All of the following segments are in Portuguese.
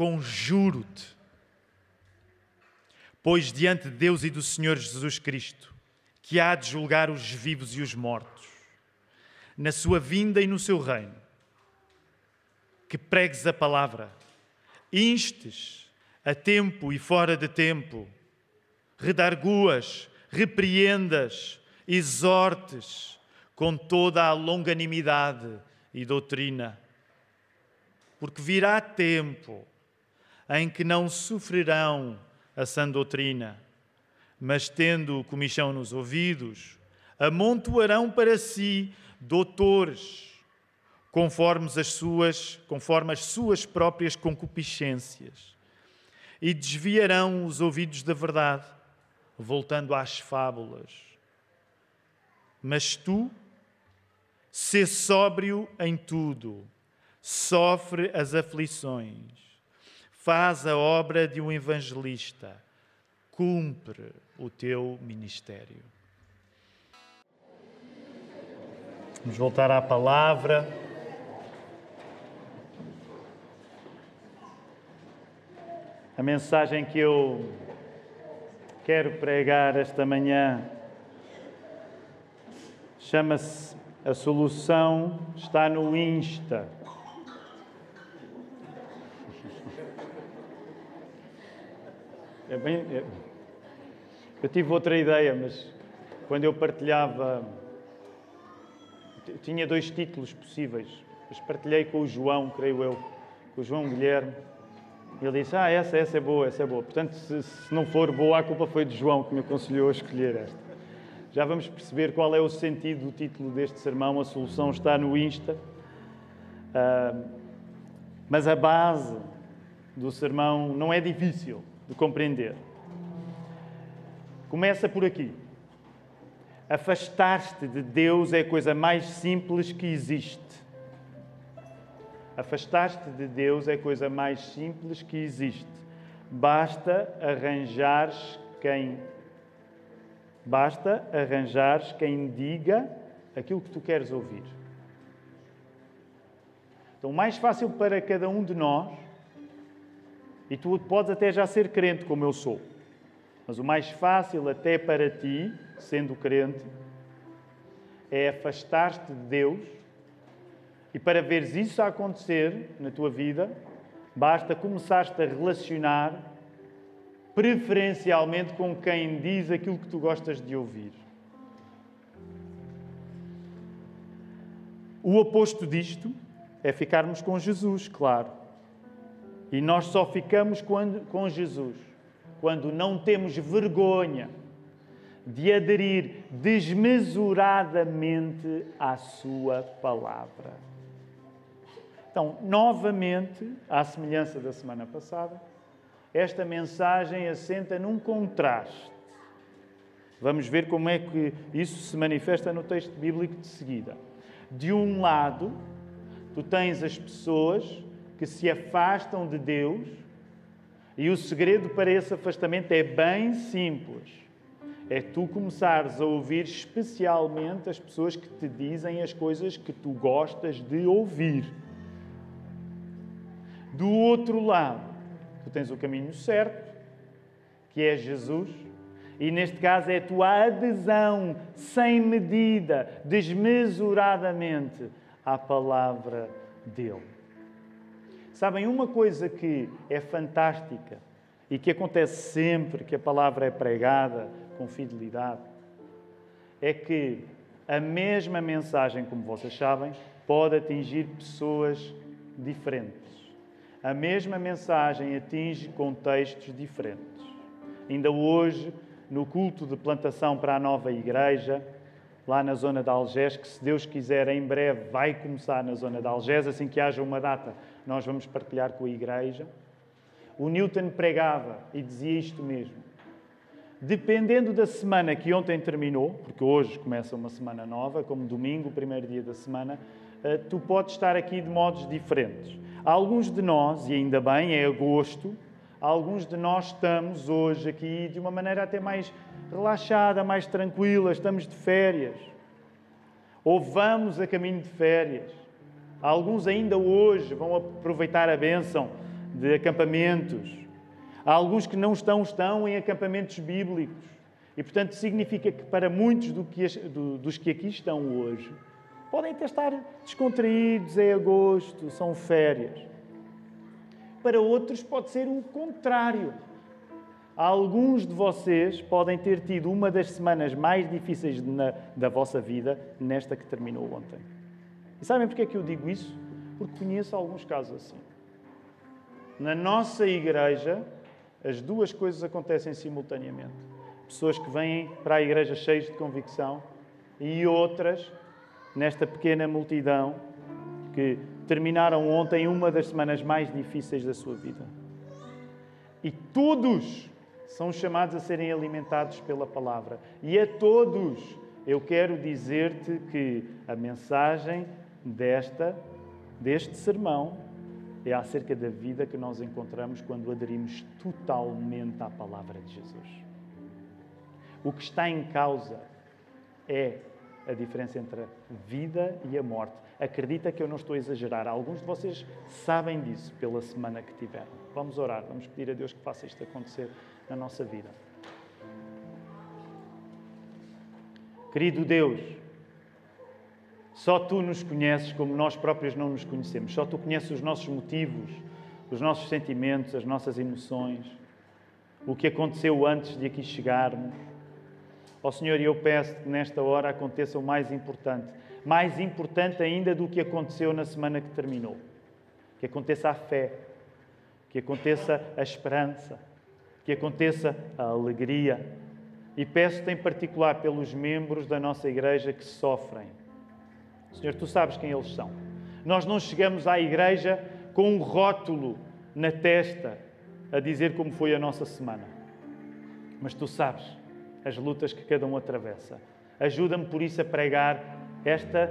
conjuro-te, pois diante de Deus e do Senhor Jesus Cristo, que há de julgar os vivos e os mortos, na sua vinda e no seu reino, que pregues a palavra, instes a tempo e fora de tempo, redarguas, repreendas, exortes com toda a longanimidade e doutrina. Porque virá tempo em que não sofrerão a sã doutrina, mas tendo comichão nos ouvidos, amontoarão para si doutores conforme as suas, conforme as suas próprias concupiscências, e desviarão os ouvidos da verdade, voltando às fábulas. Mas tu, sê sóbrio em tudo, sofre as aflições, faz a obra de um evangelista, cumpre o teu ministério. Vamos voltar à palavra. A mensagem que eu quero pregar esta manhã chama-se A Solução está no Insta. É bem, é, eu tive outra ideia, mas quando eu partilhava, tinha dois títulos possíveis, mas partilhei com o João, creio eu, com o João Guilherme ele disse: Ah, essa, essa é boa, essa é boa. Portanto, se, se não for boa, a culpa foi de João que me aconselhou a escolher esta. Já vamos perceber qual é o sentido do título deste sermão. A solução está no Insta. Uh, mas a base do sermão não é difícil de compreender. Começa por aqui. Afastar-te de Deus é a coisa mais simples que existe. Afastar-te de Deus é a coisa mais simples que existe. Basta arranjares quem basta arranjares quem diga aquilo que tu queres ouvir. Então, mais fácil para cada um de nós, e tu podes até já ser crente como eu sou, mas o mais fácil até para ti, sendo crente, é afastar-te de Deus e para veres isso acontecer na tua vida, basta começar-te a relacionar preferencialmente com quem diz aquilo que tu gostas de ouvir. O oposto disto é ficarmos com Jesus, claro. E nós só ficamos com Jesus quando não temos vergonha de aderir desmesuradamente à Sua palavra. Então, novamente, à semelhança da semana passada, esta mensagem assenta num contraste. Vamos ver como é que isso se manifesta no texto bíblico de seguida. De um lado, tu tens as pessoas que se afastam de Deus, e o segredo para esse afastamento é bem simples. É tu começares a ouvir especialmente as pessoas que te dizem as coisas que tu gostas de ouvir. Do outro lado, tu tens o caminho certo, que é Jesus, e neste caso é a tua adesão sem medida, desmesuradamente à palavra dele. Sabem, uma coisa que é fantástica e que acontece sempre que a palavra é pregada com fidelidade é que a mesma mensagem, como vocês sabem, pode atingir pessoas diferentes a mesma mensagem atinge contextos diferentes. Ainda hoje, no culto de plantação para a nova igreja, lá na zona de Algés, que se Deus quiser, em breve vai começar na zona de Algés, assim que haja uma data, nós vamos partilhar com a igreja. O Newton pregava e dizia isto mesmo. Dependendo da semana que ontem terminou, porque hoje começa uma semana nova, como domingo, o primeiro dia da semana, eh, tu podes estar aqui de modos diferentes. Alguns de nós, e ainda bem, é agosto, alguns de nós estamos hoje aqui de uma maneira até mais relaxada, mais tranquila, estamos de férias. Ou vamos a caminho de férias. Alguns ainda hoje vão aproveitar a bênção de acampamentos. Há alguns que não estão, estão em acampamentos bíblicos. E, portanto, significa que para muitos do que, do, dos que aqui estão hoje, podem até estar descontraídos, é agosto, são férias. Para outros, pode ser o contrário. Alguns de vocês podem ter tido uma das semanas mais difíceis na, da vossa vida nesta que terminou ontem. E sabem porque é que eu digo isso? Porque conheço alguns casos assim. Na nossa igreja, as duas coisas acontecem simultaneamente. Pessoas que vêm para a igreja cheias de convicção e outras, nesta pequena multidão, que terminaram ontem uma das semanas mais difíceis da sua vida. E todos são chamados a serem alimentados pela palavra. E a todos eu quero dizer-te que a mensagem desta, deste sermão é acerca da vida que nós encontramos quando aderimos totalmente à palavra de Jesus. O que está em causa é a diferença entre a vida e a morte. Acredita que eu não estou a exagerar. Alguns de vocês sabem disso pela semana que tiveram. Vamos orar, vamos pedir a Deus que faça isto acontecer na nossa vida. Querido Deus, só tu nos conheces como nós próprios não nos conhecemos. Só tu conheces os nossos motivos, os nossos sentimentos, as nossas emoções, o que aconteceu antes de aqui chegarmos. Ó oh, Senhor, eu peço que nesta hora aconteça o mais importante, mais importante ainda do que aconteceu na semana que terminou. Que aconteça a fé, que aconteça a esperança, que aconteça a alegria. E peço-te em particular pelos membros da nossa igreja que sofrem Senhor, tu sabes quem eles são. Nós não chegamos à igreja com um rótulo na testa a dizer como foi a nossa semana. Mas tu sabes as lutas que cada um atravessa. Ajuda-me por isso a pregar esta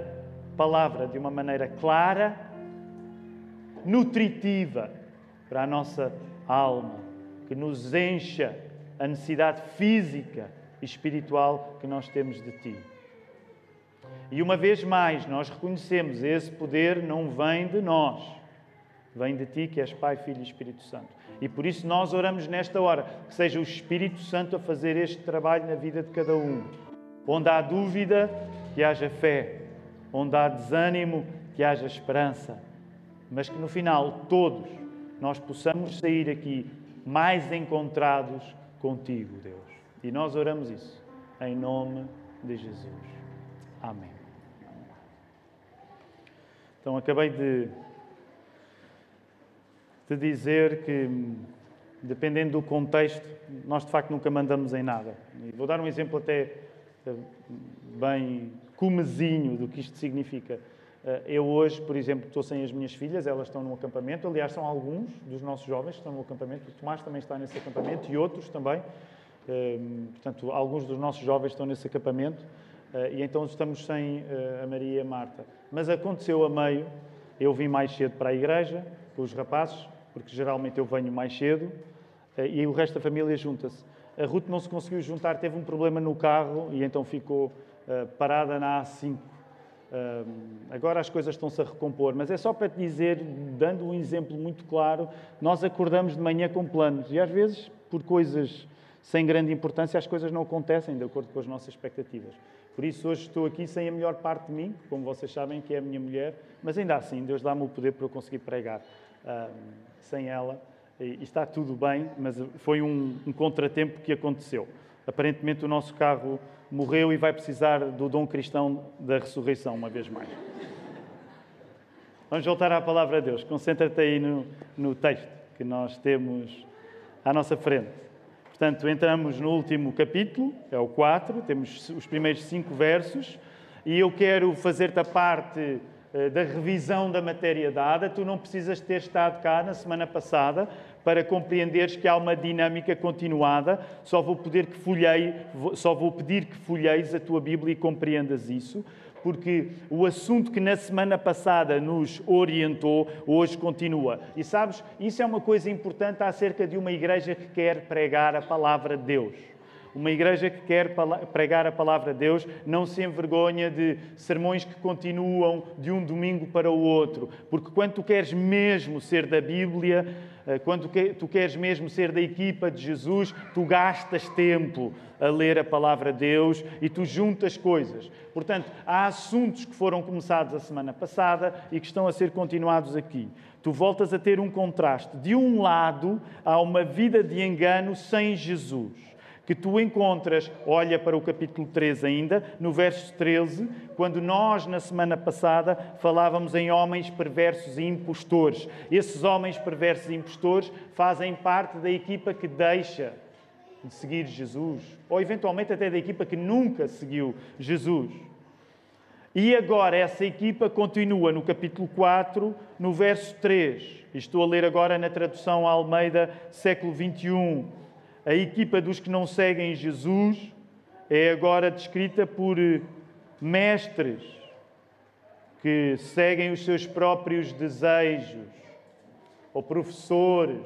palavra de uma maneira clara, nutritiva para a nossa alma, que nos encha a necessidade física e espiritual que nós temos de ti. E uma vez mais, nós reconhecemos esse poder não vem de nós, vem de ti, que és Pai, Filho e Espírito Santo. E por isso nós oramos nesta hora que seja o Espírito Santo a fazer este trabalho na vida de cada um. Onde há dúvida, que haja fé. Onde há desânimo, que haja esperança. Mas que no final, todos, nós possamos sair aqui mais encontrados contigo, Deus. E nós oramos isso em nome de Jesus. Amém. Então, acabei de, de dizer que, dependendo do contexto, nós de facto nunca mandamos em nada. E vou dar um exemplo até eh, bem comezinho do que isto significa. Eh, eu hoje, por exemplo, estou sem as minhas filhas, elas estão no acampamento. Aliás, são alguns dos nossos jovens que estão no acampamento. O Tomás também está nesse acampamento e outros também. Eh, portanto, alguns dos nossos jovens estão nesse acampamento. E então estamos sem a Maria e a Marta. Mas aconteceu a meio, eu vim mais cedo para a igreja com os rapazes, porque geralmente eu venho mais cedo, eh, e o resto da família junta-se. A Ruth não se conseguiu juntar, teve um problema no carro e então ficou parada na A5. Uh, agora as coisas estão-se a recompor, mas é só para te dizer, dando um exemplo muito claro, nós acordamos de manhã com planos e às vezes, por coisas sem grande importância, as coisas não acontecem de acordo com as nossas expectativas. Por isso, hoje estou aqui sem a melhor parte de mim, como vocês sabem, que é a minha mulher, mas ainda assim, Deus dá-me o poder para eu conseguir pregar uh, sem ela. E, está tudo bem, mas foi um, um contratempo que aconteceu. Aparentemente, o nosso carro morreu e vai precisar do dom cristão da ressurreição, uma vez mais. Vamos voltar à palavra de Deus. Concentra-te aí no, no texto que nós temos à nossa frente. Portanto, entramos no último capítulo, é o 4, temos os primeiros cinco versos, e eu quero fazer-te a parte eh, da revisão da matéria dada. Tu não precisas ter estado cá na semana passada para compreenderes que há uma dinâmica continuada. Só vou, poder que folhei, só vou pedir que folheis a tua Bíblia e compreendas isso porque o assunto que na semana passada nos orientou, hoje continua. E sabes, isso é uma coisa importante acerca de uma igreja que quer pregar a palavra de Deus. Uma igreja que quer pregar a palavra de Deus não se envergonha de sermões que continuam de um domingo para o outro, porque quando tu queres mesmo ser da Bíblia, quando tu queres mesmo ser da equipa de Jesus, tu gastas tempo a ler a palavra de Deus e tu juntas coisas. Portanto, há assuntos que foram começados a semana passada e que estão a ser continuados aqui. Tu voltas a ter um contraste. De um lado, há uma vida de engano sem Jesus que tu encontras, olha para o capítulo 3 ainda, no verso 13, quando nós, na semana passada, falávamos em homens perversos e impostores. Esses homens perversos e impostores fazem parte da equipa que deixa de seguir Jesus, ou eventualmente até da equipa que nunca seguiu Jesus. E agora essa equipa continua no capítulo 4, no verso 3. Estou a ler agora na tradução Almeida, século 21 a equipa dos que não seguem Jesus é agora descrita por eh, mestres que seguem os seus próprios desejos, ou professores,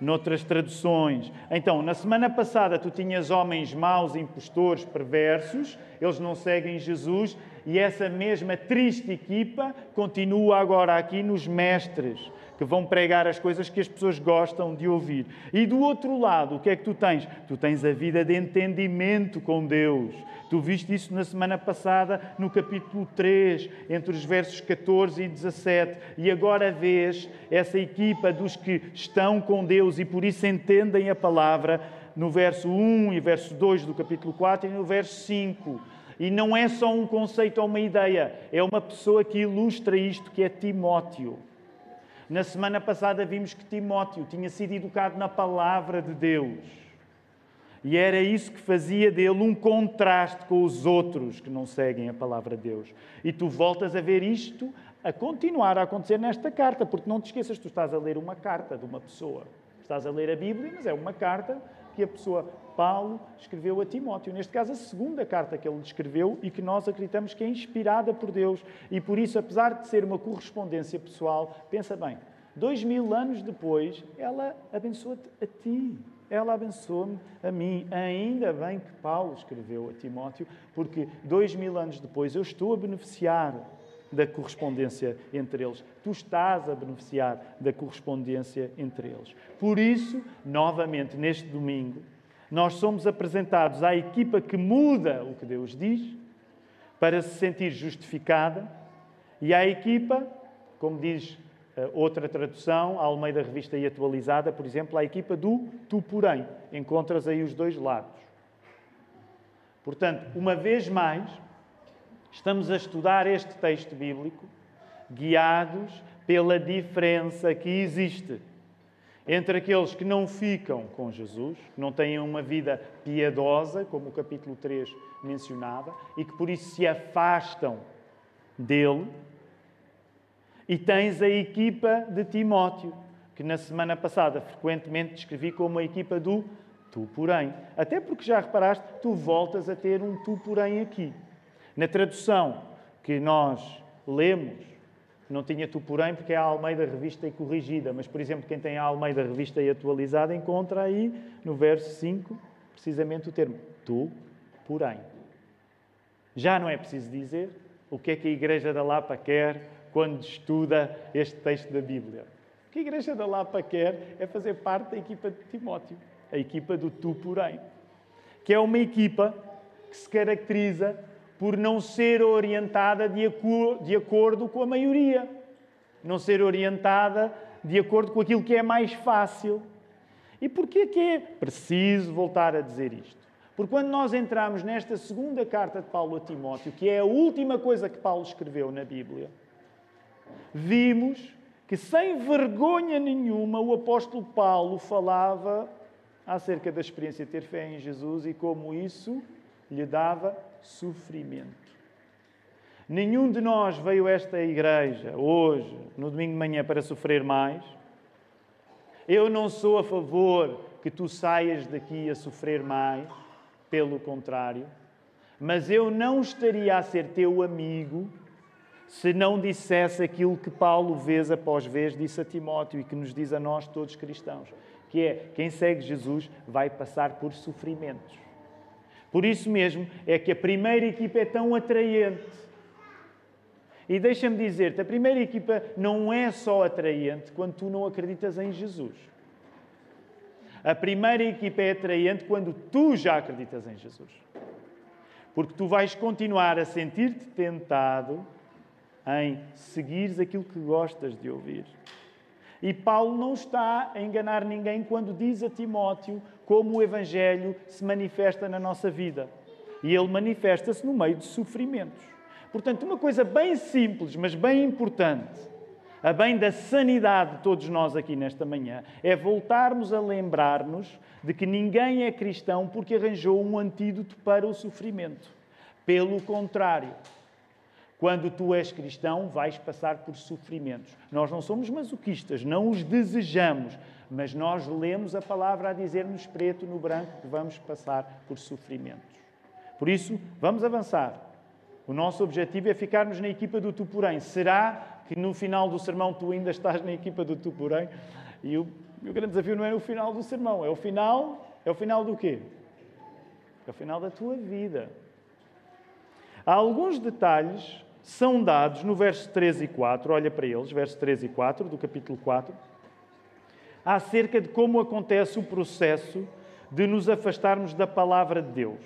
noutras traduções. Então, na semana passada, tu tinhas homens maus, impostores, perversos, eles não seguem Jesus, e essa mesma triste equipa continua agora aqui nos mestres que vão pregar as coisas que as pessoas gostam de ouvir. E do outro lado, o que é que tu tens? Tu tens a vida de entendimento com Deus. Tu viste isso na semana passada, no capítulo 3, entre os versos 14 e 17. E agora vês essa equipa dos que estão com Deus e por isso entendem a palavra, no verso 1 e verso 2 do capítulo 4 e no verso 5. E não é só um conceito ou uma ideia, é uma pessoa que ilustra isto, que é Timóteo. Na semana passada vimos que Timóteo tinha sido educado na palavra de Deus. E era isso que fazia dele um contraste com os outros que não seguem a palavra de Deus. E tu voltas a ver isto a continuar a acontecer nesta carta, porque não te esqueças, tu estás a ler uma carta de uma pessoa. Estás a ler a Bíblia, mas é uma carta que a pessoa Paulo escreveu a Timóteo. Neste caso, a segunda carta que ele escreveu e que nós acreditamos que é inspirada por Deus. E por isso, apesar de ser uma correspondência pessoal, pensa bem, dois mil anos depois, ela abençoa-te a ti. Ela abençoa-me a mim. Ainda bem que Paulo escreveu a Timóteo, porque dois mil anos depois eu estou a beneficiar da correspondência entre eles. Tu estás a beneficiar da correspondência entre eles. Por isso, novamente, neste domingo, nós somos apresentados à equipa que muda o que Deus diz para se sentir justificada e à equipa, como diz eh, outra tradução, a Almeida Revista e Atualizada, por exemplo, à equipa do tu porém. Encontras aí os dois lados. Portanto, uma vez mais, Estamos a estudar este texto bíblico guiados pela diferença que existe entre aqueles que não ficam com Jesus, que não têm uma vida piedosa, como o capítulo 3 mencionava, e que por isso se afastam dele. E tens a equipa de Timóteo, que na semana passada frequentemente descrevi como a equipa do tu, porém. Até porque já reparaste, tu voltas a ter um tu, porém aqui. Na tradução que nós lemos, não tinha tu, porém, porque é a Almeida Revista e Corrigida, mas, por exemplo, quem tem a Almeida Revista e Atualizada encontra aí, no verso 5, precisamente o termo tu, porém. Já não é preciso dizer o que é que a Igreja da Lapa quer quando estuda este texto da Bíblia. O que a Igreja da Lapa quer é fazer parte da equipa de Timóteo, a equipa do tu, porém, que é uma equipa que se caracteriza por não ser orientada de, de acordo com a maioria, não ser orientada de acordo com aquilo que é mais fácil. E porquê que é preciso voltar a dizer isto? Porque quando nós entramos nesta segunda carta de Paulo a Timóteo, que é a última coisa que Paulo escreveu na Bíblia, vimos que sem vergonha nenhuma o apóstolo Paulo falava acerca da experiência de ter fé em Jesus e como isso lhe dava sofrimento. Nenhum de nós veio a esta igreja hoje, no domingo de manhã, para sofrer mais. Eu não sou a favor que tu saias daqui a sofrer mais, pelo contrário. Mas eu não estaria a ser teu amigo se não dissesse aquilo que Paulo, vez após vez, disse a Timóteo e que nos diz a nós, todos cristãos, que é quem segue Jesus vai passar por sofrimentos. Por isso mesmo é que a primeira equipa é tão atraente. E deixa-me dizer-te, a primeira equipa não é só atraente quando tu não acreditas em Jesus. A primeira equipa é atraente quando tu já acreditas em Jesus. Porque tu vais continuar a sentir-te tentado em seguires aquilo que gostas de ouvir. E Paulo não está a enganar ninguém quando diz a Timóteo como o Evangelho se manifesta na nossa vida. E ele manifesta-se no meio de sofrimentos. Portanto, uma coisa bem simples, mas bem importante, a bem da sanidade de todos nós aqui nesta manhã, é voltarmos a lembrar-nos de que ninguém é cristão porque arranjou um antídoto para o sofrimento. Pelo contrário, quando tu és cristão, vais passar por sofrimentos. Nós não somos masoquistas, não os desejamos, mas nós lemos a palavra a dizer-nos preto no branco que vamos passar por sofrimentos. Por isso, vamos avançar. O nosso objetivo é ficarmos na equipa do tu, porém. Será que no final do sermão tu ainda estás na equipa do tu, porém? E o, grande desafio não é o final do sermão, é o final, é o final do quê? É o final da tua vida. Há alguns detalhes são dados no verso 3 e 4, olha para eles, verso 3 e 4 do capítulo 4, acerca de como acontece o processo de nos afastarmos da palavra de Deus,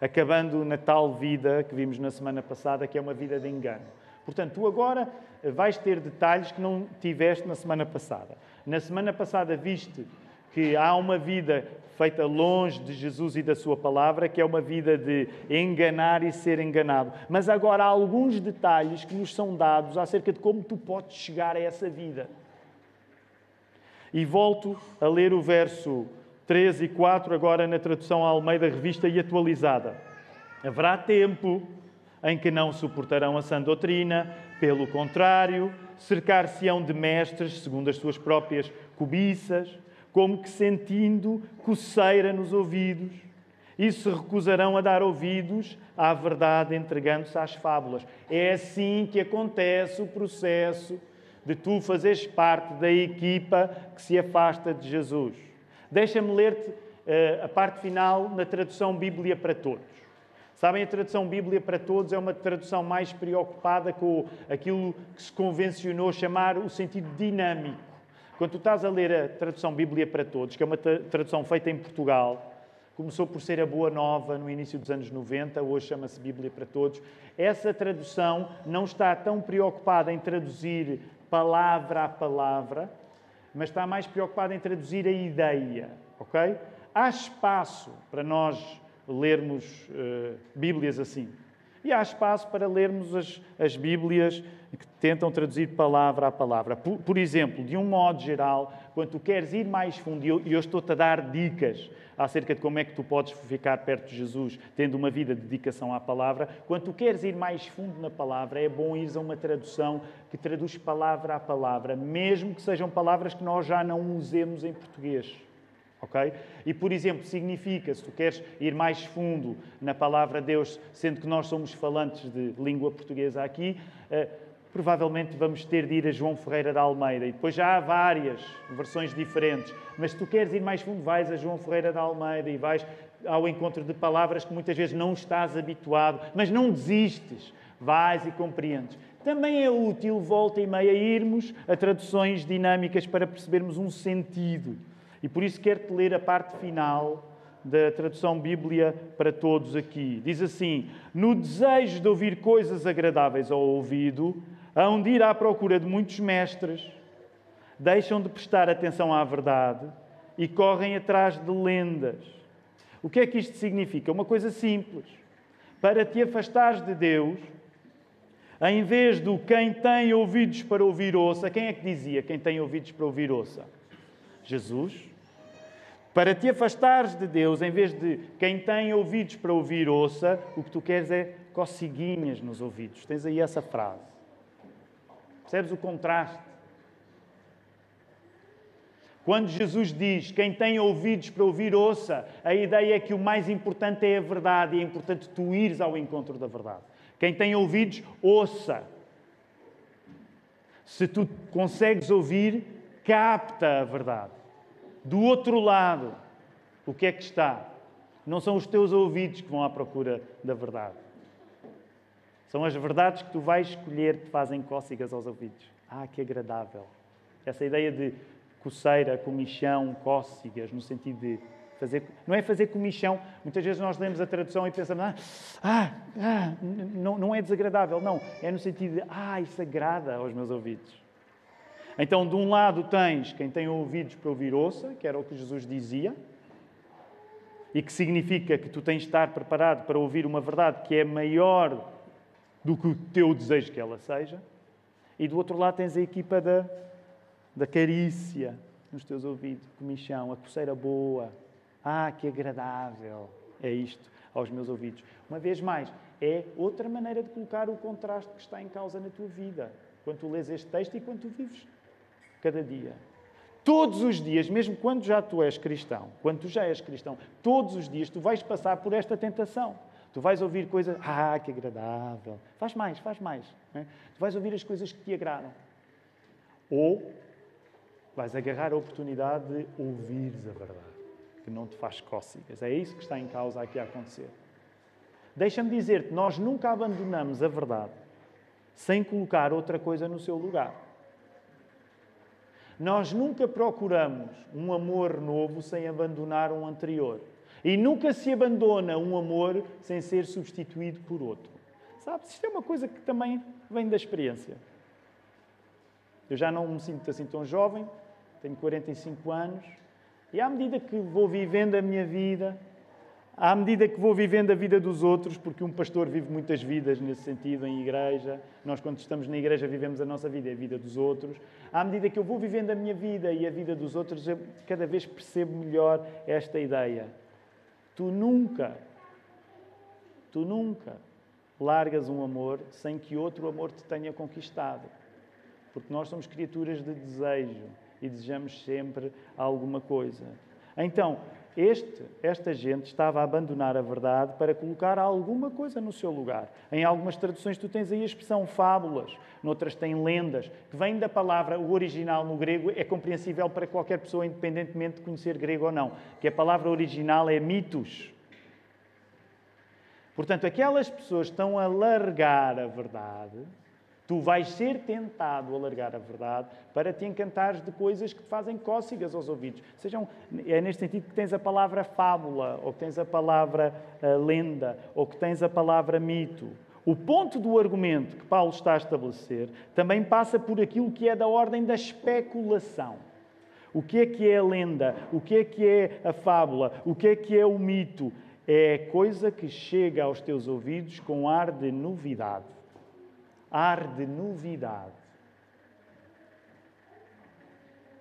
acabando na tal vida que vimos na semana passada, que é uma vida de engano. Portanto, tu agora vais ter detalhes que não tiveste na semana passada. Na semana passada viste que há uma vida feita longe de Jesus e da Sua palavra, que é uma vida de enganar e ser enganado. Mas agora há alguns detalhes que nos são dados acerca de como tu podes chegar a essa vida. E volto a ler o verso 3 e 4, agora na tradução Almeida Revista e atualizada. Haverá tempo em que não suportarão a sã doutrina, pelo contrário, cercar-se-ão de mestres segundo as suas próprias cobiças como que sentindo coceira nos ouvidos, e se recusarão a dar ouvidos à verdade, entregando-se às fábulas. É assim que acontece o processo de tu fazeres parte da equipa que se afasta de Jesus. Deixa-me ler-te uh, a parte final na tradução Bíblia para Todos. Sabem, a tradução Bíblia para Todos é uma tradução mais preocupada com aquilo que se convencionou chamar o sentido dinâmico. Quando tu estás a ler a tradução Bíblia para Todos, que é uma tradução feita em Portugal, começou por ser a Boa Nova no início dos anos 90, hoje chama-se Bíblia para Todos. Essa tradução não está tão preocupada em traduzir palavra a palavra, mas está mais preocupada em traduzir a ideia, ok? Há espaço para nós lermos uh, Bíblias assim. E há espaço para lermos as, as Bíblias que tentam traduzir palavra a palavra. Por, por, exemplo, de um modo geral, quando tu queres ir mais fundo, e eu, eu estou-te a dar dicas acerca de como é que tu podes ficar perto de Jesus, tendo uma vida de dedicação à palavra, quando tu queres ir mais fundo na palavra, é bom ir a uma tradução que traduz palavra a palavra, mesmo que sejam palavras que nós já não usemos em português. Ok? E, por exemplo, significa, se tu queres ir mais fundo na palavra de Deus, sendo que nós somos falantes de língua portuguesa aqui, uh, provavelmente vamos ter de ir a João Ferreira da Almeida. E depois já há várias versões diferentes. Mas se tu queres ir mais fundo, vais a João Ferreira da Almeida e vais ao encontro de palavras que muitas vezes não estás habituado, mas não desistes. Vais e compreendes. Também é útil, volta e meia, irmos a traduções dinâmicas para percebermos um sentido. E por isso quero-te ler a parte final da tradução Bíblia para todos aqui. Diz assim: No desejo de ouvir coisas agradáveis ao ouvido, hão de ir à procura de muitos mestres, deixam de prestar atenção à verdade e correm atrás de lendas. O que é que isto significa? Uma coisa simples. Para te afastares de Deus, em vez do quem tem ouvidos para ouvir ouça, quem é que dizia quem tem ouvidos para ouvir ouça? Jesus. Para te afastares de Deus, em vez de quem tem ouvidos para ouvir, ouça, o que tu queres é coceguinhas nos ouvidos. Tens aí essa frase. Percebes o contraste? Quando Jesus diz quem tem ouvidos para ouvir, ouça, a ideia é que o mais importante é a verdade e é importante tu ires ao encontro da verdade. Quem tem ouvidos, ouça. Se tu consegues ouvir, capta a verdade. Do outro lado, o que é que está? Não são os teus ouvidos que vão à procura da verdade. São as verdades que tu vais escolher que te fazem cócegas aos ouvidos. Ah, que agradável. Essa ideia de coceira, comichão, cócegas, no sentido de fazer. Não é fazer comichão. Muitas vezes nós lemos a tradução e pensamos, ah, ah, ah não, não é desagradável. Não. É no sentido de, ah, isso agrada aos meus ouvidos. Então, de um lado tens quem tem ouvidos para ouvir ouça, que era o que Jesus dizia, e que significa que tu tens de estar preparado para ouvir uma verdade que é maior do que o teu desejo que ela seja. E do outro lado tens a equipa da, da carícia nos teus ouvidos, comichão, a coceira boa. Ah, que agradável é isto aos meus ouvidos. Uma vez mais, é outra maneira de colocar o contraste que está em causa na tua vida, quando tu lês este texto e quando tu vives cada dia. Todos os dias, mesmo quando já tu és cristão, quando tu já és cristão, todos os dias tu vais passar por esta tentação. Tu vais ouvir coisas, ah, que agradável. Faz mais, faz mais. É? Tu vais ouvir as coisas que te agradam. Ou vais agarrar a oportunidade de ouvires a verdade, que não te faz cócegas. É isso que está em causa aqui a acontecer. Deixa-me dizer-te, nós nunca abandonamos a verdade sem colocar outra coisa no seu lugar. Nós nunca procuramos um amor novo sem abandonar um anterior. E nunca se abandona um amor sem ser substituído por outro. Sabe, isto é uma coisa que também vem da experiência. Eu já não me sinto assim tão jovem, tenho 45 anos, e à medida que vou vivendo a minha vida, à medida que vou vivendo a vida dos outros, porque um pastor vive muitas vidas nesse sentido, em igreja, nós quando estamos na igreja vivemos a nossa vida e a vida dos outros, à medida que eu vou vivendo a minha vida e a vida dos outros, eu cada vez percebo melhor esta ideia. Tu nunca, tu nunca largas um amor sem que outro amor te tenha conquistado. Porque nós somos criaturas de desejo e desejamos sempre alguma coisa. Então, este, esta gente estava a abandonar a verdade para colocar alguma coisa no seu lugar. Em algumas traduções tu tens aí a expressão fábulas, noutras tem lendas, que vem da palavra, o original no grego é compreensível para qualquer pessoa, independentemente de conhecer grego ou não, que a palavra original é mitos. Portanto, aquelas pessoas estão a largar a verdade Tu vais ser tentado a largar a verdade para te encantares de coisas que te fazem cócegas aos ouvidos. Sejam, é neste sentido que tens a palavra fábula, ou que tens a palavra uh, lenda, ou que tens a palavra mito. O ponto do argumento que Paulo está a estabelecer também passa por aquilo que é da ordem da especulação. O que é que é a lenda? O que é que é a fábula? O que é que é o mito? É coisa que chega aos teus ouvidos com ar de novidade ar de novidade.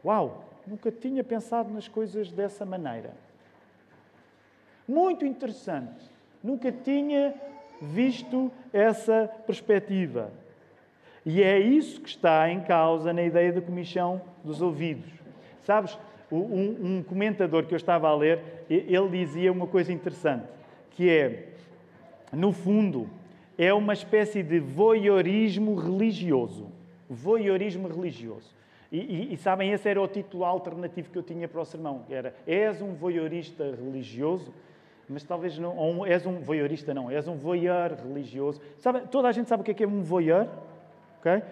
Uau, nunca tinha pensado nas coisas dessa maneira. Muito interessante. Nunca tinha visto essa perspectiva. E é isso que está em causa na ideia da comichão dos ouvidos. Sabes, um, comentador que eu estava a ler, ele dizia uma coisa interessante, que é, no fundo, é uma espécie de voyeurismo religioso. Voyeurismo religioso. E, e, e, sabem, esse era o título alternativo que eu tinha para o sermão. Era, és um voyeurista religioso? Mas talvez não, ou és um voyeurista não, és um voyeur religioso. Sabe, toda a gente sabe o que é, que é um voyeur? Okay?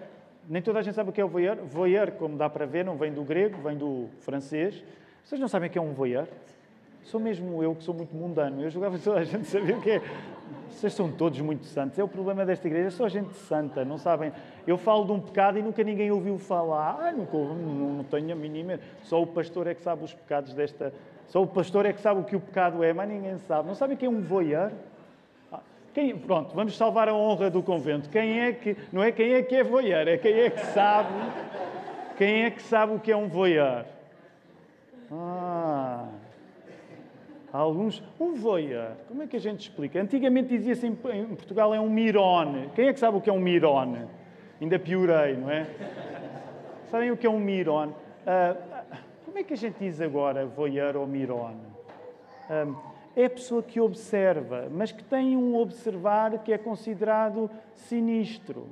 Nem toda a gente sabe o que é o voyeur. Voyeur, como dá para ver, não vem do grego, vem do francês. Vocês não sabem o que é um voyeur? Sou mesmo eu que sou muito mundano. Eu julgava que toda a gente sabia o que é. Vocês são todos muito santos. É o problema desta igreja, só gente santa, não sabem. Eu falo de um pecado e nunca ninguém ouviu falar. Ah, nunca, não, não tenho a mínima. Só o pastor é que sabe os pecados desta. Só o pastor é que sabe o que o pecado é, mas ninguém sabe. Não sabem quem é um voyeur? Ah, quem, pronto, vamos salvar a honra do convento. Quem é que. Não é quem é que é voyeur, é quem é que sabe. Quem é que sabe o que é um voyeur? Há alguns, um voyeur. Como é que a gente explica? Antigamente dizia-se em, Portugal é um mirone. Quem é que sabe o que é um mirone? Ainda piorei, não é? Sabem o que é um mirone? Uh, como é que a gente diz agora voyeur ou mirone? É a pessoa que observa, mas que tem um observar que é considerado sinistro.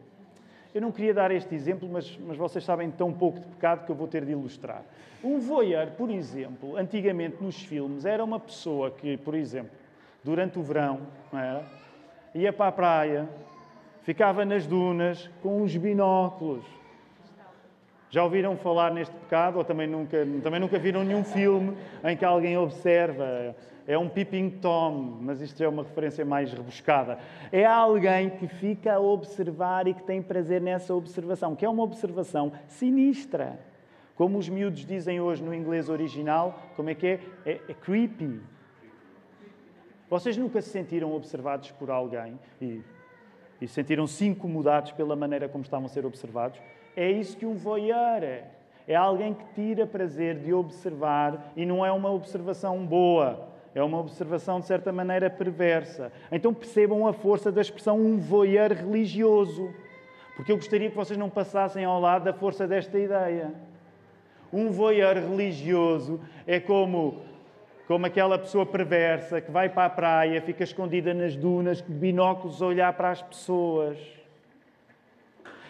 Eu não queria dar este exemplo, mas, mas vocês sabem tão pouco de pecado que eu vou ter de ilustrar. Um voyeur, por exemplo, antigamente nos filmes, era uma pessoa que, por exemplo, durante o verão, era, ia para a praia, ficava nas dunas com uns binóculos. Já ouviram falar neste pecado ou também nunca, também nunca viram nenhum filme em que alguém observa é um peeping tom, mas isto é uma referência mais rebuscada. É alguém que fica a observar e que tem prazer nessa observação, que é uma observação sinistra. Como os miúdos dizem hoje no inglês original, como é que é? É, é creepy. Vocês nunca se sentiram observados por alguém e, e sentiram-se incomodados pela maneira como estavam a ser observados? É isso que um voyeur é. É alguém que tira prazer de observar e não é uma observação boa é uma observação, de certa maneira, perversa. Então percebam a força da expressão um voyeur religioso. Porque eu gostaria que vocês não passassem ao lado da força desta ideia. Um voyeur religioso é como, como aquela pessoa perversa que vai para a praia, fica escondida nas dunas, com binóculos a olhar para as pessoas.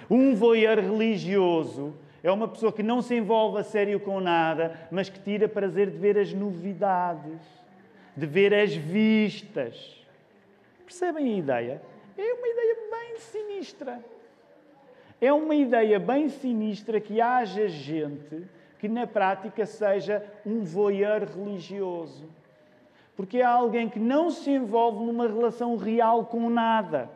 Um voyeur religioso é uma pessoa que não se envolve a sério com nada, mas que tira prazer de ver as novidades de ver as vistas. Percebem a ideia? É uma ideia bem sinistra. É uma ideia bem sinistra que haja gente que na prática seja um voyeur religioso. Porque é alguém que não se envolve numa relação real com nada.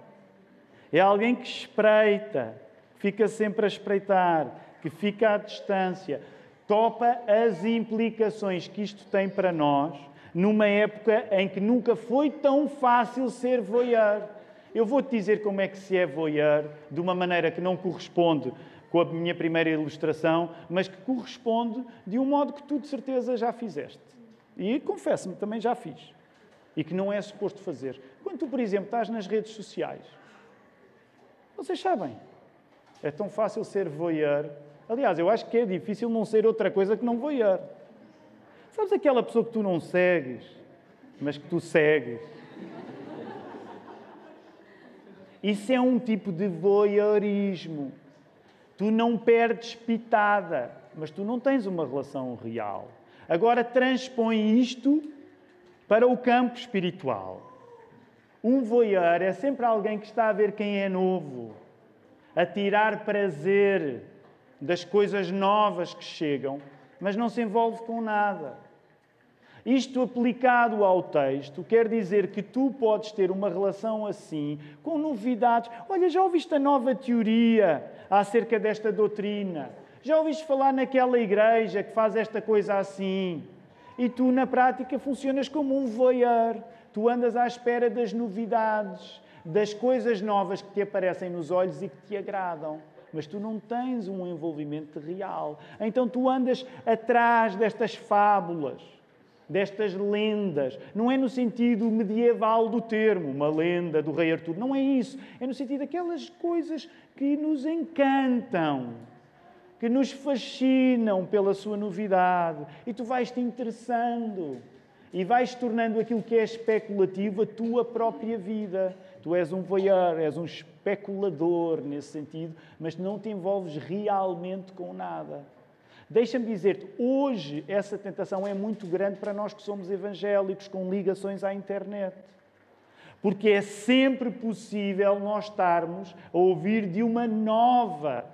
É alguém que espreita, fica sempre a espreitar, que fica à distância, topa as implicações que isto tem para nós numa época em que nunca foi tão fácil ser voyeur. Eu vou-te dizer como é que se é voyeur, de uma maneira que não corresponde com a minha primeira ilustração, mas que corresponde de um modo que tu de certeza já fizeste. E confesso-me, também já fiz. E que não é suposto fazer. Quando tu, por exemplo, estás nas redes sociais, vocês sabem, é tão fácil ser voyeur. Aliás, eu acho que é difícil não ser outra coisa que não voyeur. Sabes aquela pessoa que tu não segues, mas que tu segues? Isso é um tipo de voyeurismo. Tu não perdes pitada, mas tu não tens uma relação real. Agora transpõe isto para o campo espiritual. Um voyeur é sempre alguém que está a ver quem é novo, a tirar prazer das coisas novas que chegam, mas não se envolve com nada. Isto aplicado ao texto quer dizer que tu podes ter uma relação assim, com novidades. Olha, já ouviste a nova teoria acerca desta doutrina? Já ouviste falar naquela igreja que faz esta coisa assim? E tu, na prática, funcionas como um voyeur. Tu andas à espera das novidades, das coisas novas que te aparecem nos olhos e que te agradam mas tu não tens um envolvimento real. Então tu andas atrás destas fábulas destas lendas. Não é no sentido medieval do termo, uma lenda do rei Artur. Não é isso. É no sentido daquelas coisas que nos encantam, que nos fascinam pela sua novidade. E tu vais te interessando e vais tornando aquilo que é especulativo a tua própria vida. Tu és um voyeur, és um especulador nesse sentido, mas não te envolves realmente com nada. Deixa-me dizer-te, hoje essa tentação é muito grande para nós que somos evangélicos, com ligações à internet. Porque é sempre possível nós estarmos a ouvir de uma nova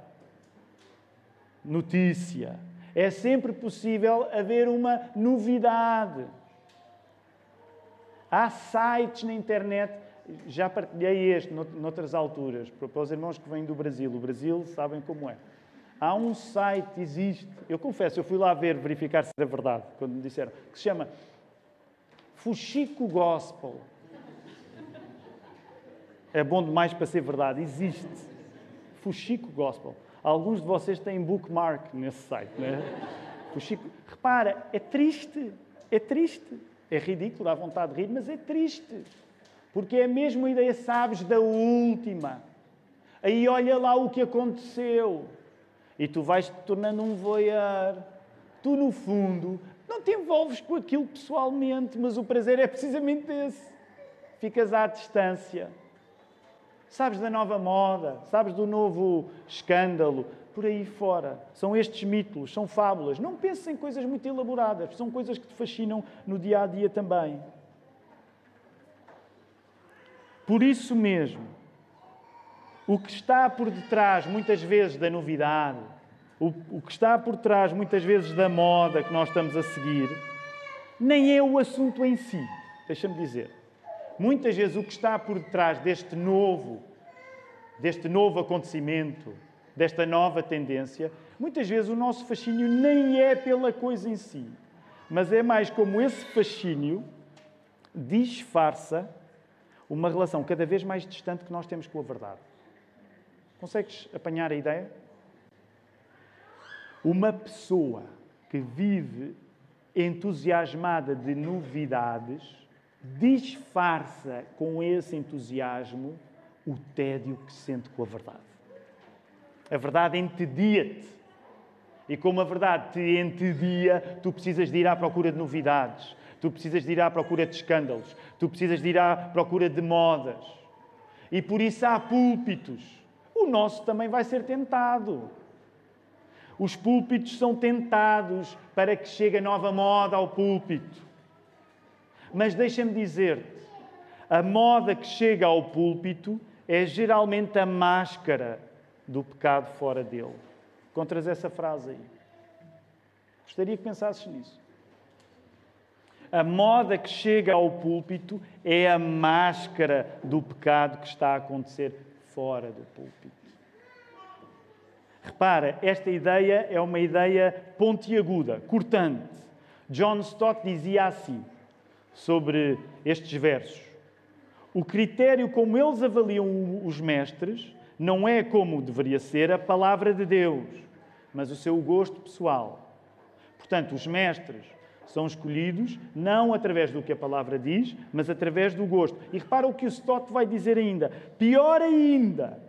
notícia. É sempre possível haver uma novidade. Há sites na internet, já partilhei este noutras alturas, para os irmãos que vêm do Brasil. O Brasil sabem como é. Há um site, existe, eu confesso, eu fui lá ver, verificar se era verdade, quando me disseram, que se chama Fuxico Gospel. É bom demais para ser verdade, existe. Fuxico Gospel. Alguns de vocês têm bookmark nesse site, não é? Fuxico. Repara, é triste, é triste. É ridículo, dá vontade de rir, mas é triste. Porque é a mesma ideia, sabes, da última. Aí olha lá o que aconteceu. E tu vais te tornando um voyeur. Tu, no fundo, não te envolves com aquilo pessoalmente, mas o prazer é precisamente esse. Ficas à distância. sabes da nova moda, sabes do novo escândalo, por aí fora. São estes mitos, são fábulas. Não penses em coisas muito elaboradas, são coisas que te fascinam no dia a dia também. Por isso mesmo, o que está por detrás, muitas vezes, da novidade, o, o que está por trás, muitas vezes, da moda que nós estamos a seguir, nem é o assunto em si. Deixa-me dizer. Muitas vezes, o que está por detrás deste novo, deste novo acontecimento, desta nova tendência, muitas vezes o nosso fascínio nem é pela coisa em si, mas é mais como esse fascínio disfarça uma relação cada vez mais distante que nós temos com a verdade. Consegues apanhar a ideia? Uma pessoa que vive entusiasmada de novidades disfarça com esse entusiasmo o tédio que sente com a verdade. A verdade entedia-te. E como a verdade te entedia, tu precisas de ir à procura de novidades, tu precisas de ir à procura de escândalos, tu precisas de ir à procura de modas. E por isso há púlpitos. O nosso também vai ser tentado. Os púlpitos são tentados para que chegue a nova moda ao púlpito. Mas deixa-me dizer-te, a moda que chega ao púlpito é geralmente a máscara do pecado fora dele. Contras essa frase aí. Gostaria que pensasses nisso. A moda que chega ao púlpito é a máscara do pecado que está a acontecer fora do púlpito. Repara, esta ideia é uma ideia pontiaguda, cortante. John Stott dizia assim sobre estes versos: O critério como eles avaliam os mestres não é como deveria ser a palavra de Deus, mas o seu gosto pessoal. Portanto, os mestres são escolhidos não através do que a palavra diz, mas através do gosto. E repara o que o Stott vai dizer ainda. Pior ainda,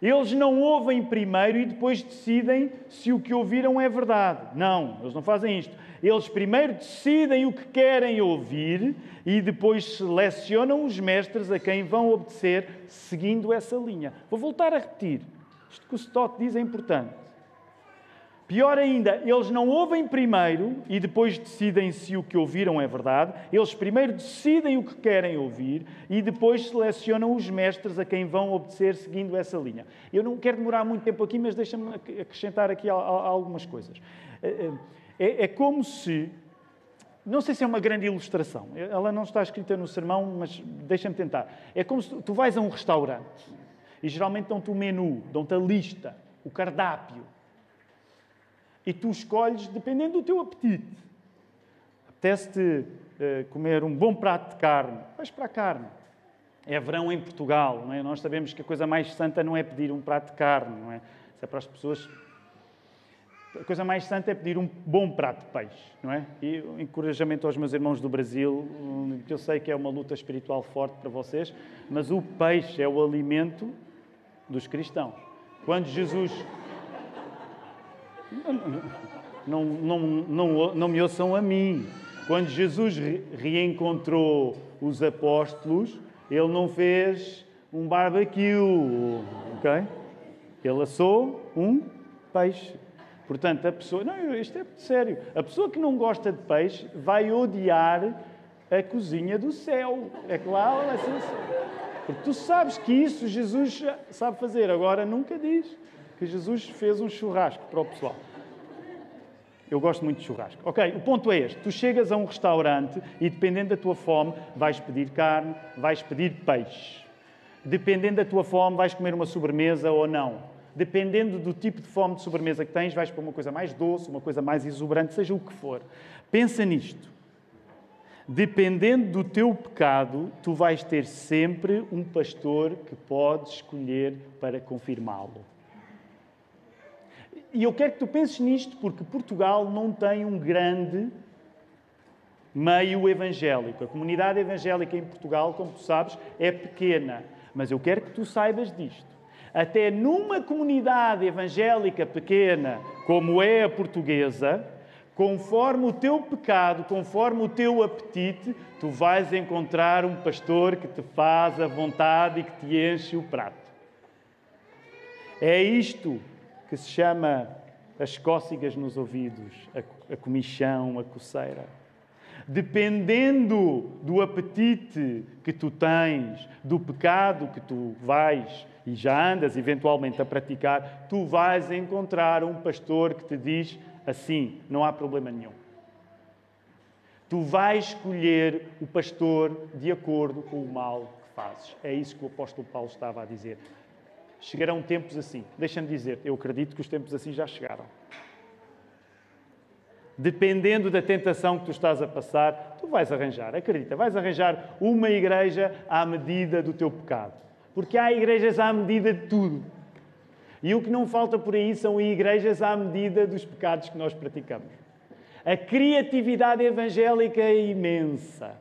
eles não ouvem primeiro e depois decidem se o que ouviram é verdade. Não, eles não fazem isto. Eles primeiro decidem o que querem ouvir e depois selecionam os mestres a quem vão obedecer seguindo essa linha. Vou voltar a repetir. Isto que o Stott diz é importante. Pior ainda, eles não ouvem primeiro e depois decidem se o que ouviram é verdade. Eles primeiro decidem o que querem ouvir e depois selecionam os mestres a quem vão obedecer seguindo essa linha. Eu não quero demorar muito tempo aqui, mas deixa-me acrescentar aqui algumas coisas. É, é, é como se. Não sei se é uma grande ilustração, ela não está escrita no sermão, mas deixa-me tentar. É como se tu vais a um restaurante e geralmente dão-te o menu, dão-te a lista, o cardápio e tu escolhes dependendo do teu apetite. Apetece-te uh, comer um bom prato de carne, vais para a carne. É verão em Portugal, não é? Nós sabemos que a coisa mais santa não é pedir um prato de carne, não é? Isso é para as pessoas. A coisa mais santa é pedir um bom prato de peixe, não é? E o encorajamento aos meus irmãos do Brasil, que eu sei que é uma luta espiritual forte para vocês, mas o peixe é o alimento dos cristãos. Quando Jesus não, não, não, não me ouçam a mim. Quando Jesus reencontrou os apóstolos, ele não fez um barbecue, ok? Ele assou um peixe. Portanto, a pessoa. Não, isto é sério. A pessoa que não gosta de peixe vai odiar a cozinha do céu. É claro, é assim. Porque tu sabes que isso Jesus sabe fazer. Agora nunca diz que Jesus fez um churrasco para o pessoal. Eu gosto muito de churrasco. Ok, o ponto é este: tu chegas a um restaurante e, dependendo da tua fome, vais pedir carne, vais pedir peixe. Dependendo da tua fome, vais comer uma sobremesa ou não. Dependendo do tipo de fome de sobremesa que tens, vais para uma coisa mais doce, uma coisa mais exuberante, seja o que for. Pensa nisto. Dependendo do teu pecado, tu vais ter sempre um pastor que podes escolher para confirmá-lo. E eu quero que tu penses nisto, porque Portugal não tem um grande meio evangélico. A comunidade evangélica em Portugal, como tu sabes, é pequena. Mas eu quero que tu saibas disto. Até numa comunidade evangélica pequena, como é a portuguesa, conforme o teu pecado, conforme o teu apetite, tu vais encontrar um pastor que te faz a vontade e que te enche o prato. É isto que se chama as cócegas nos ouvidos, a, a comichão, a coceira. Dependendo do apetite que tu tens, do pecado que tu vais e já andas eventualmente a praticar, tu vais encontrar um pastor que te diz assim, não há problema nenhum. Tu vais escolher o pastor de acordo com o mal que fazes. É isso que o apóstolo Paulo estava a dizer. Chegarão tempos assim. Deixa-me dizer, eu acredito que os tempos assim já chegaram. Dependendo da tentação que tu estás a passar, tu vais arranjar, acredita, vais arranjar uma igreja à medida do teu pecado. Porque há igrejas à medida de tudo. E o que não falta por aí são igrejas à medida dos pecados que nós praticamos. A criatividade evangélica é imensa.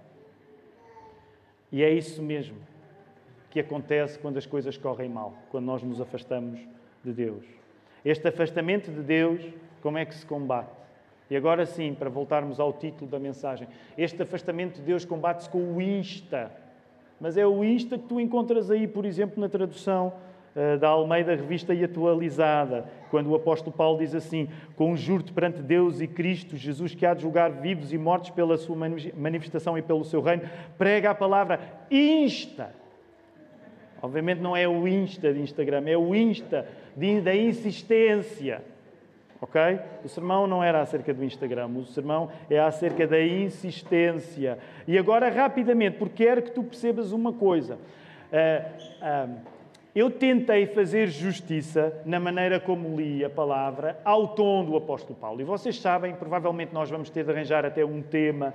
E é isso mesmo que acontece quando as coisas correm mal, quando nós nos afastamos de Deus. Este afastamento de Deus, como é que se combate? E agora sim, para voltarmos ao título da mensagem, este afastamento de Deus combate-se com o insta. Mas é o insta que tu encontras aí, por exemplo, na tradução eh, da Almeida Revista e Atualizada, quando o apóstolo Paulo diz assim: Conjuro-te perante Deus e Cristo, Jesus, que há de julgar vivos e mortos pela sua manifestação e pelo seu reino, prega a palavra, insta. Obviamente não é o insta de Instagram, é o insta de, da insistência. Ok? O sermão não era acerca do Instagram, o sermão é acerca da insistência. E agora, rapidamente, porque quero que tu percebas uma coisa. Uh, uh, eu tentei fazer justiça na maneira como li a palavra ao tom do apóstolo Paulo. E vocês sabem, provavelmente nós vamos ter de arranjar até um tema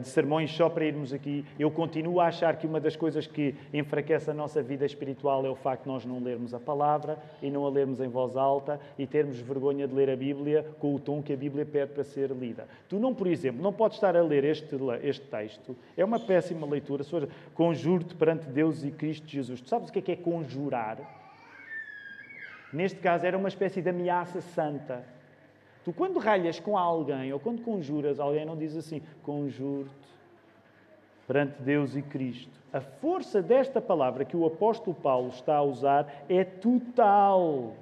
de sermões só para irmos aqui. Eu continuo a achar que uma das coisas que enfraquece a nossa vida espiritual é o facto de nós não lermos a palavra e não a lermos em voz alta e termos vergonha de ler a Bíblia com o tom que a Bíblia pede para ser lida. Tu não, por exemplo, não podes estar a ler este, este texto. É uma péssima leitura. Conjuro-te perante Deus e Cristo Jesus. Tu sabes o que é, que é conjurar? Neste caso, era uma espécie de ameaça santa. Tu, quando ralhas com alguém ou quando conjuras alguém, não diz assim: conjuro-te perante Deus e Cristo. A força desta palavra que o apóstolo Paulo está a usar é total.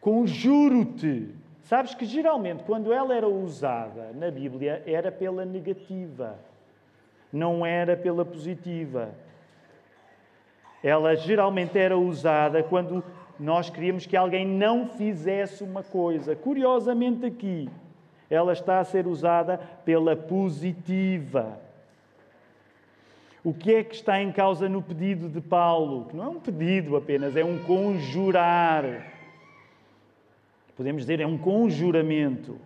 Conjuro-te. Sabes que geralmente, quando ela era usada na Bíblia, era pela negativa, não era pela positiva. Ela geralmente era usada quando nós queríamos que alguém não fizesse uma coisa. Curiosamente, aqui, ela está a ser usada pela positiva. O que é que está em causa no pedido de Paulo? Que não é um pedido apenas, é um conjurar. Podemos dizer, é um conjuramento.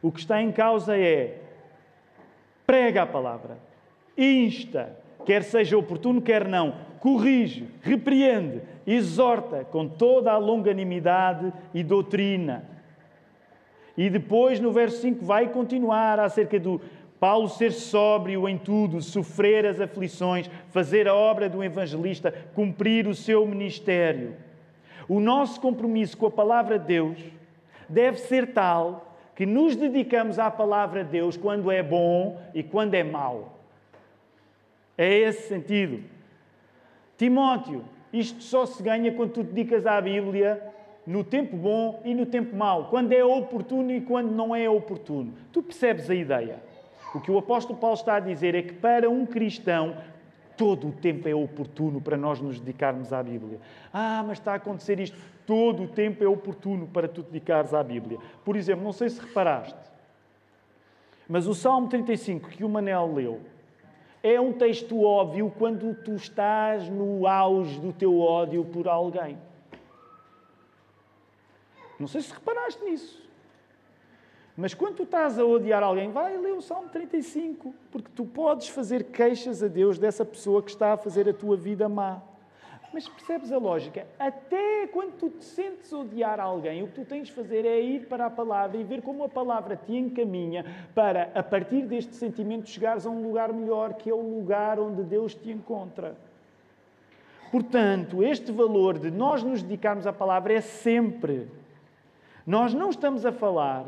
O que está em causa é prega a palavra, insta, quer seja oportuno, quer não, corrige, repreende, exorta com toda a longanimidade e doutrina. E depois, no verso 5, vai continuar acerca do Paulo ser sóbrio em tudo, sofrer as aflições, fazer a obra do evangelista, cumprir o seu ministério. O nosso compromisso com a palavra de Deus deve ser tal que nos dedicamos à palavra de Deus quando é bom e quando é mau. É esse sentido. Timóteo, isto só se ganha quando tu te dedicas à Bíblia no tempo bom e no tempo mau, quando é oportuno e quando não é oportuno. Tu percebes a ideia? O que o apóstolo Paulo está a dizer é que para um cristão todo o tempo é oportuno para nós nos dedicarmos à Bíblia. Ah, mas está a acontecer isto. Todo o tempo é oportuno para tu te dedicares à Bíblia. Por exemplo, não sei se reparaste, mas o Salmo 35 que o Manel leu, é um texto óbvio quando tu estás no auge do teu ódio por alguém. Não sei se reparaste nisso. Mas quando tu estás a odiar alguém, vai ler o Salmo 35, porque tu podes fazer queixas a Deus dessa pessoa que está a fazer a tua vida má. Mas percebes a lógica? Até quando tu te sentes odiar alguém, o que tu tens de fazer é ir para a palavra e ver como a palavra te encaminha para, a partir deste sentimento, chegares a um lugar melhor, que é o lugar onde Deus te encontra. Portanto, este valor de nós nos dedicarmos à palavra é sempre. Nós não estamos a falar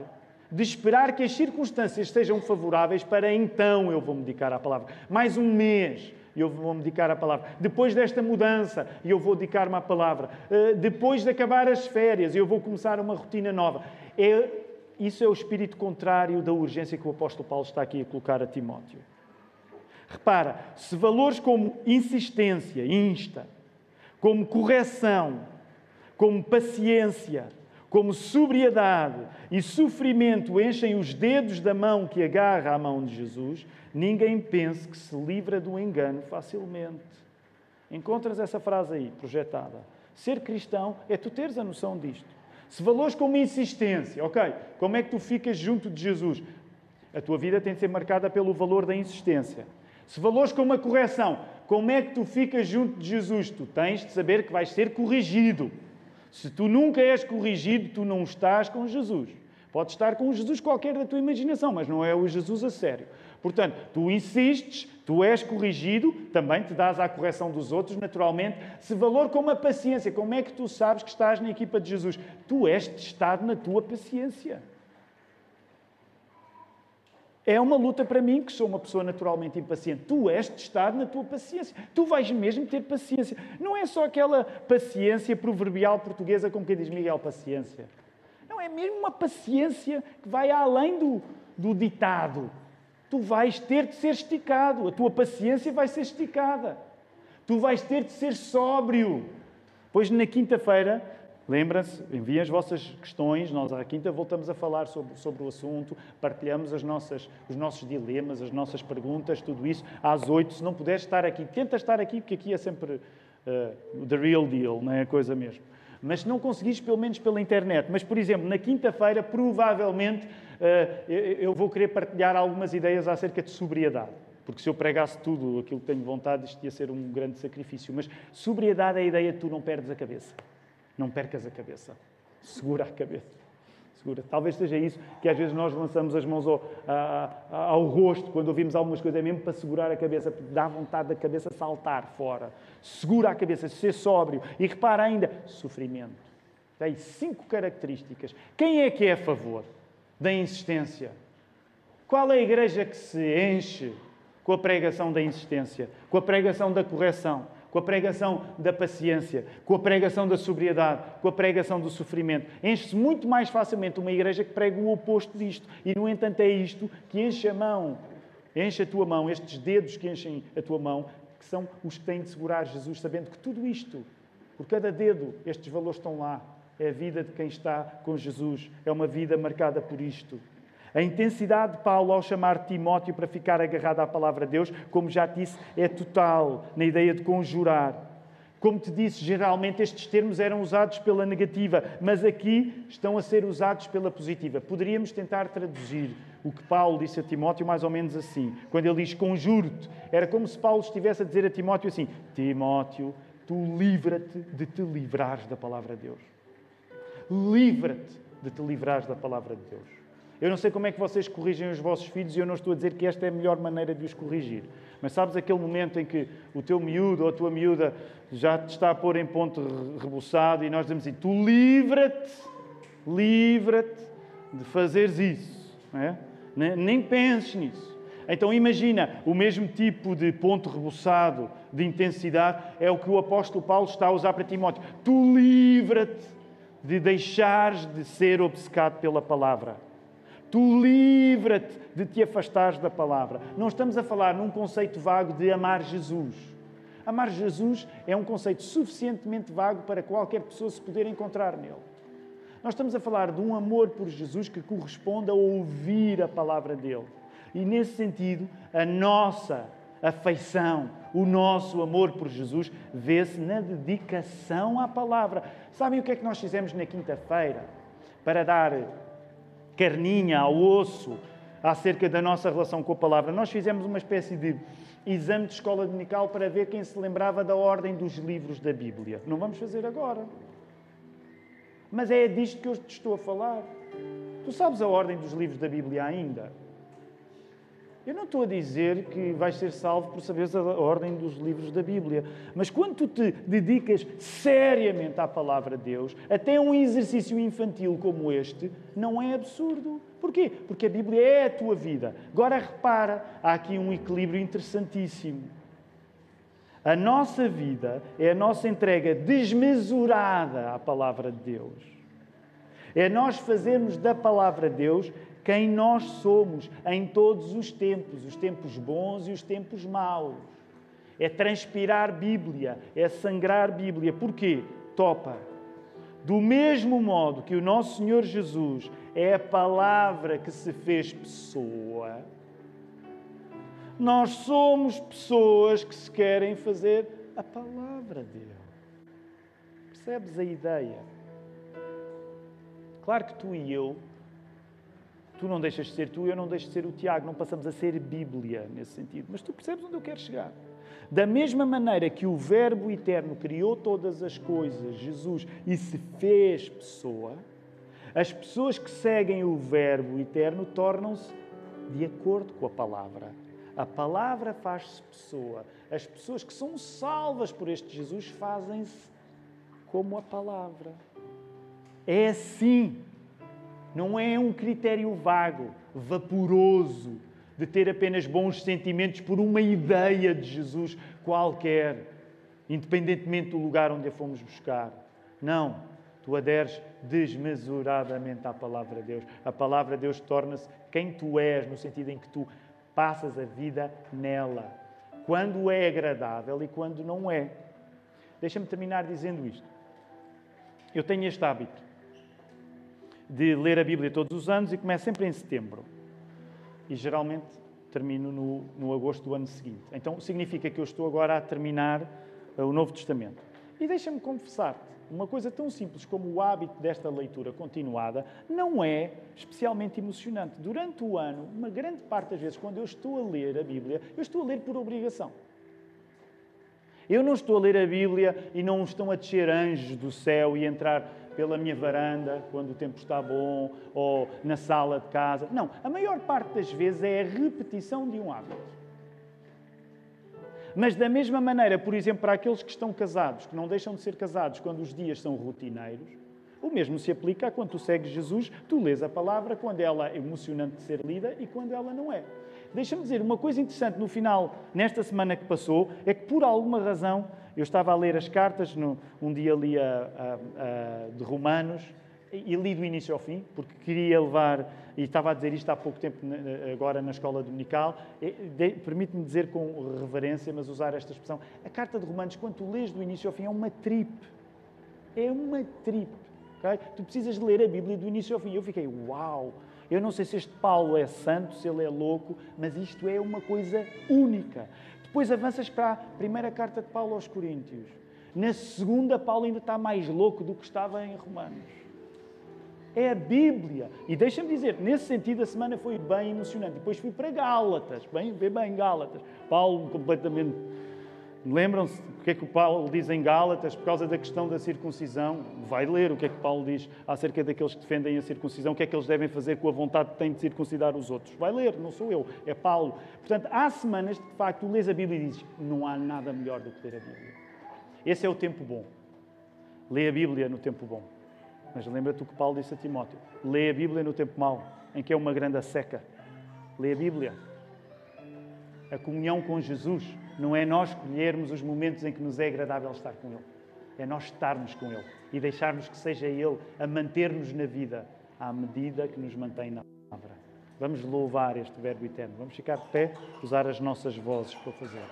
de esperar que as circunstâncias sejam favoráveis para então eu vou me dedicar à palavra. Mais um mês e eu vou me dedicar à palavra. Depois desta mudança, eu vou dedicar-me à palavra. Uh, depois de acabar as férias, eu vou começar uma rotina nova. É, isso é o espírito contrário da urgência que o apóstolo Paulo está aqui a colocar a Timóteo. Repara, se valores como insistência, insta, como correção, como paciência, como sobriedade e sofrimento enchem os dedos da mão que agarra a mão de Jesus, ninguém pense que se livra do engano facilmente. Encontras essa frase aí, projetada. Ser cristão é tu teres a noção disto. Se valores como insistência, ok, como é que tu ficas junto de Jesus? A tua vida tem de ser marcada pelo valor da insistência. Se valores como a correção, como é que tu ficas junto de Jesus? Tu tens de saber que vais ser corrigido. Se tu nunca és corrigido, tu não estás com Jesus. Pode estar com o Jesus qualquer da tua imaginação, mas não é o Jesus a sério. Portanto, tu insistes, tu és corrigido, também te dás à correção dos outros, naturalmente. Se valor como a paciência, como é que tu sabes que estás na equipa de Jesus? Tu és testado na tua paciência. É uma luta para mim, que sou uma pessoa naturalmente impaciente. Tu és testado na tua paciência. Tu vais mesmo ter paciência. Não é só aquela paciência proverbial portuguesa, como quem diz Miguel, paciência. Não, é mesmo uma paciência que vai além do, do ditado. Tu vais ter de ser esticado. A tua paciência vai ser esticada. Tu vais ter de ser sóbrio. Pois na quinta-feira Lembra-se, enviem as vossas questões, nós à quinta voltamos a falar sobre, sobre o assunto, partilhamos as nossas, os nossos dilemas, as nossas perguntas, tudo isso. Às oito, se não puderes estar aqui, tenta estar aqui, porque aqui é sempre uh, the real deal, não é a coisa mesmo. Mas se não conseguires, pelo menos pela internet. Mas, por exemplo, na quinta-feira, provavelmente, uh, eu vou querer partilhar algumas ideias acerca de sobriedade. Porque se eu pregasse tudo aquilo que tenho vontade, isto ia ser um grande sacrifício. Mas sobriedade é a ideia de tu não perdes a cabeça. Não percas a cabeça. Segura a cabeça. Segura. Talvez seja isso que às vezes nós lançamos as mãos ao, ao rosto quando ouvimos algumas coisas, é mesmo para segurar a cabeça, dá vontade da cabeça saltar fora. Segura a cabeça, ser sóbrio. E repara ainda, sofrimento. Tem cinco características. Quem é que é a favor da insistência? Qual é a igreja que se enche com a pregação da insistência, com a pregação da correção? Com a pregação da paciência, com a pregação da sobriedade, com a pregação do sofrimento. Enche-se muito mais facilmente uma igreja que prega o oposto disto. E, no entanto, é isto que enche a mão, enche a tua mão, estes dedos que enchem a tua mão, que são os que têm de segurar Jesus, sabendo que tudo isto, por cada dedo, estes valores estão lá. É a vida de quem está com Jesus. É uma vida marcada por isto. A intensidade de Paulo ao chamar Timóteo para ficar agarrado à palavra de Deus, como já disse, é total na ideia de conjurar. Como te disse, geralmente estes termos eram usados pela negativa, mas aqui estão a ser usados pela positiva. Poderíamos tentar traduzir o que Paulo disse a Timóteo mais ou menos assim. Quando ele diz conjuro-te, era como se Paulo estivesse a dizer a Timóteo assim: Timóteo, tu livra-te de te livrares da palavra de Deus. Livra-te de te livrares da palavra de Deus. Eu não sei como é que vocês corrigem os vossos filhos e eu não estou a dizer que esta é a melhor maneira de os corrigir. Mas sabes aquele momento em que o teu miúdo ou a tua miúda já te está a pôr em ponto rebuçado e nós dizemos assim: tu livra-te, livra-te de fazeres isso. É? Nem penses nisso. Então imagina, o mesmo tipo de ponto rebuçado, de intensidade, é o que o apóstolo Paulo está a usar para Timóteo. Tu livra-te de deixares de ser obcecado pela palavra. Tu livra-te de te afastares da palavra. Não estamos a falar num conceito vago de amar Jesus. Amar Jesus é um conceito suficientemente vago para qualquer pessoa se poder encontrar nele. Nós estamos a falar de um amor por Jesus que corresponde a ouvir a palavra dele. E nesse sentido, a nossa afeição, o nosso amor por Jesus vê-se na dedicação à palavra. Sabem o que é que nós fizemos na quinta-feira para dar carninha, ao osso, acerca da nossa relação com a palavra. Nós fizemos uma espécie de exame de escola dominical para ver quem se lembrava da ordem dos livros da Bíblia. Não vamos fazer agora. Mas é disto que eu te estou a falar. Tu sabes a ordem dos livros da Bíblia ainda? Eu não estou a dizer que vais ser salvo por saberes a ordem dos livros da Bíblia, mas quando tu te dedicas seriamente à palavra de Deus, até um exercício infantil como este não é absurdo. Porquê? Porque a Bíblia é a tua vida. Agora repara, há aqui um equilíbrio interessantíssimo. A nossa vida é a nossa entrega desmesurada à palavra de Deus. É nós fazermos da palavra de Deus quem nós somos em todos os tempos, os tempos bons e os tempos maus. É transpirar Bíblia, é sangrar Bíblia. Porquê? Topa. Do mesmo modo que o nosso Senhor Jesus é a palavra que se fez pessoa, nós somos pessoas que se querem fazer a palavra dele. Percebes a ideia? Claro que tu e eu Tu não deixas de ser tu, eu não deixo de ser o Tiago. Não passamos a ser Bíblia nesse sentido. Mas tu percebes onde eu quero chegar. Da mesma maneira que o Verbo eterno criou todas as coisas, Jesus, e se fez pessoa, as pessoas que seguem o Verbo eterno tornam-se de acordo com a palavra. A palavra faz-se pessoa. As pessoas que são salvas por este Jesus fazem-se como a palavra. É assim não é um critério vago, vaporoso, de ter apenas bons sentimentos por uma ideia de Jesus qualquer, independentemente do lugar onde a fomos buscar. Não, tu aderes desmesuradamente à palavra de Deus. A palavra de Deus torna-se quem tu és, no sentido em que tu passas a vida nela. Quando é agradável e quando não é. Deixa-me terminar dizendo isto. Eu tenho este hábito de ler a Bíblia todos os anos e começo sempre em setembro. E geralmente termino no, no agosto do ano seguinte. Então significa que eu estou agora a terminar uh, o Novo Testamento. E deixa-me confessar-te, uma coisa tão simples como o hábito desta leitura continuada não é especialmente emocionante. Durante o ano, uma grande parte das vezes, quando eu estou a ler a Bíblia, eu estou a ler por obrigação. Eu não estou a ler a Bíblia e não estão a descer anjos do céu e entrar pela minha varanda, quando o tempo está bom, ou na sala de casa. Não, a maior parte das vezes é a repetição de um hábito. Mas da mesma maneira, por exemplo, para aqueles que estão casados, que não deixam de ser casados quando os dias são rotineiros, o mesmo se aplica a quando tu segues Jesus, tu lês a palavra quando ela é emocionante de ser lida e quando ela não é. Deixa-me dizer, uma coisa interessante no final, nesta semana que passou, é que por alguma razão eu estava a ler as cartas, no, um dia li a, a, a, de Romanos, e li do início ao fim, porque queria levar, e estava a dizer isto há pouco tempo agora na escola dominical, permite-me dizer com reverência, mas usar esta expressão, a carta de Romanos, quando tu lês do início ao fim, é uma trip. É uma trip. Okay? Tu precisas ler a Bíblia do início ao fim. Eu fiquei, uau! Eu não sei se este Paulo é santo, se ele é louco, mas isto é uma coisa única. Depois avanças para a primeira carta de Paulo aos Coríntios. Na segunda, Paulo ainda está mais louco do que estava em Romanos. É a Bíblia. E deixa-me dizer, nesse sentido, a semana foi bem emocionante. Depois fui para Gálatas, bem, bem, bem Gálatas. Paulo completamente Lembram-se o que é que o Paulo diz em Gálatas por causa da questão da circuncisão? Vai ler o que é que Paulo diz acerca daqueles que defendem a circuncisão, o que é que eles devem fazer com a vontade que têm de circuncidar os outros. Vai ler, não sou eu, é Paulo. Portanto, há semanas que de facto lês a Bíblia e dizes: não há nada melhor do que ler a Bíblia. Esse é o tempo bom. Lê a Bíblia no tempo bom. Mas lembra-te o que Paulo disse a Timóteo: lê a Bíblia no tempo mau, em que é uma grande seca. Lê a Bíblia. A comunhão com Jesus não é nós escolhermos os momentos em que nos é agradável estar com Ele. É nós estarmos com Ele e deixarmos que seja Ele a manter-nos na vida à medida que nos mantém na palavra. Vamos louvar este Verbo eterno. Vamos ficar de pé, usar as nossas vozes para fazer.